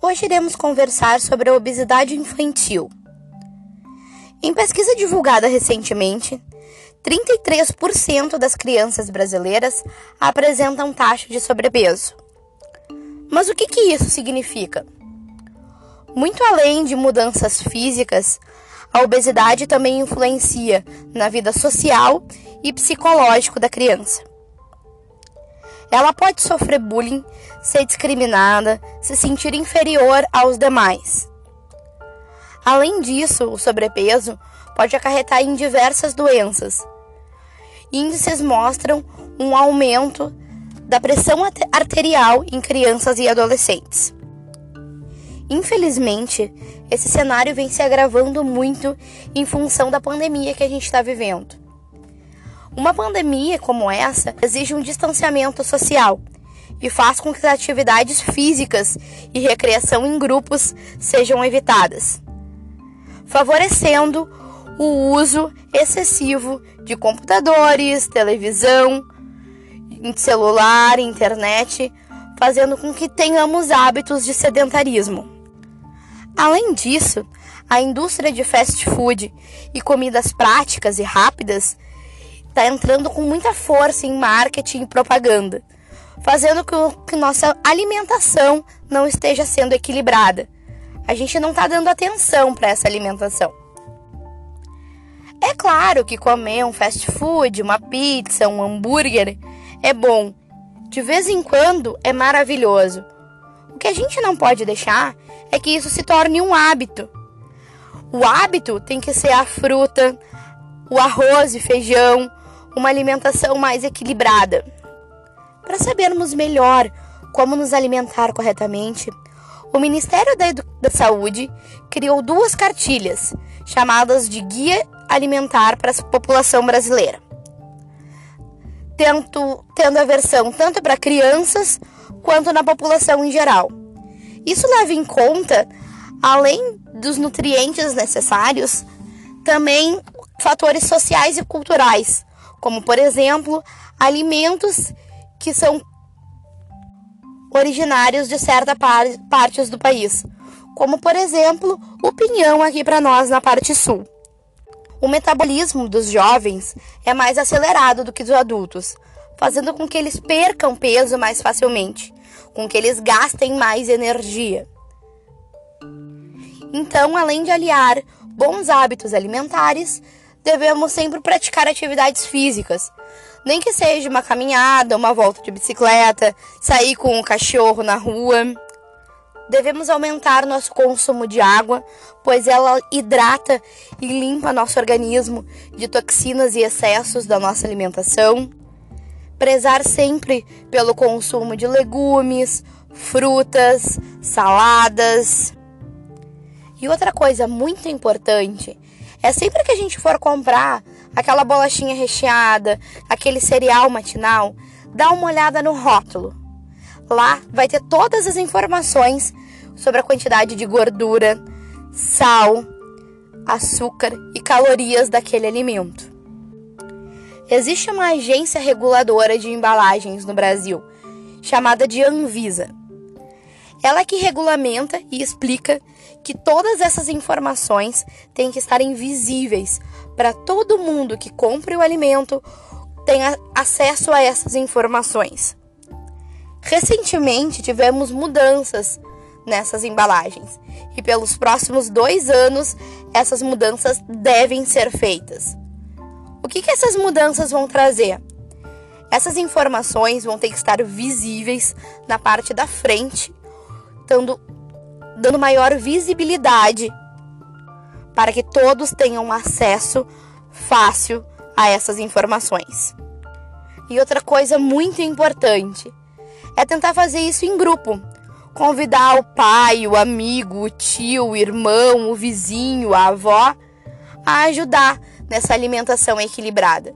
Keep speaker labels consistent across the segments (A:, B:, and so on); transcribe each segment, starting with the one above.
A: Hoje iremos conversar sobre a obesidade infantil. Em pesquisa divulgada recentemente, 33% das crianças brasileiras apresentam taxa de sobrepeso. Mas o que, que isso significa? Muito além de mudanças físicas, a obesidade também influencia na vida social e psicológico da criança. Ela pode sofrer bullying, ser discriminada, se sentir inferior aos demais. Além disso, o sobrepeso pode acarretar em diversas doenças. Índices mostram um aumento da pressão arterial em crianças e adolescentes. Infelizmente, esse cenário vem se agravando muito em função da pandemia que a gente está vivendo. Uma pandemia como essa exige um distanciamento social e faz com que as atividades físicas e recreação em grupos sejam evitadas, favorecendo o uso excessivo de computadores, televisão, celular, internet, fazendo com que tenhamos hábitos de sedentarismo. Além disso, a indústria de fast food e comidas práticas e rápidas está entrando com muita força em marketing e propaganda, fazendo com que nossa alimentação não esteja sendo equilibrada. A gente não está dando atenção para essa alimentação. É claro que comer um fast food, uma pizza, um hambúrguer é bom. De vez em quando é maravilhoso. O que a gente não pode deixar é que isso se torne um hábito. O hábito tem que ser a fruta, o arroz e feijão, uma alimentação mais equilibrada. Para sabermos melhor como nos alimentar corretamente, o Ministério da, Edu da Saúde criou duas cartilhas, chamadas de Guia Alimentar para a População Brasileira. Tendo a versão tanto para crianças quanto na população em geral. Isso leva em conta, além dos nutrientes necessários, também fatores sociais e culturais, como por exemplo, alimentos que são originários de certas par partes do país, como por exemplo, o pinhão aqui para nós na parte sul. O metabolismo dos jovens é mais acelerado do que dos adultos, fazendo com que eles percam peso mais facilmente com que eles gastem mais energia. Então, além de aliar bons hábitos alimentares, devemos sempre praticar atividades físicas, nem que seja uma caminhada, uma volta de bicicleta, sair com o cachorro na rua. Devemos aumentar nosso consumo de água, pois ela hidrata e limpa nosso organismo de toxinas e excessos da nossa alimentação prezar sempre pelo consumo de legumes, frutas, saladas. E outra coisa muito importante é sempre que a gente for comprar aquela bolachinha recheada, aquele cereal matinal, dá uma olhada no rótulo. Lá vai ter todas as informações sobre a quantidade de gordura, sal, açúcar e calorias daquele alimento. Existe uma agência reguladora de embalagens no Brasil, chamada de Anvisa. Ela que regulamenta e explica que todas essas informações têm que estar invisíveis para todo mundo que compre o alimento tenha acesso a essas informações. Recentemente tivemos mudanças nessas embalagens e pelos próximos dois anos essas mudanças devem ser feitas. O que, que essas mudanças vão trazer? Essas informações vão ter que estar visíveis na parte da frente, dando, dando maior visibilidade para que todos tenham acesso fácil a essas informações. E outra coisa muito importante é tentar fazer isso em grupo. Convidar o pai, o amigo, o tio, o irmão, o vizinho, a avó a ajudar nessa alimentação equilibrada.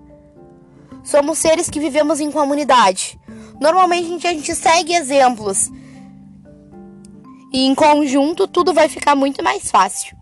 A: Somos seres que vivemos em comunidade. Normalmente a gente segue exemplos. E em conjunto tudo vai ficar muito mais fácil.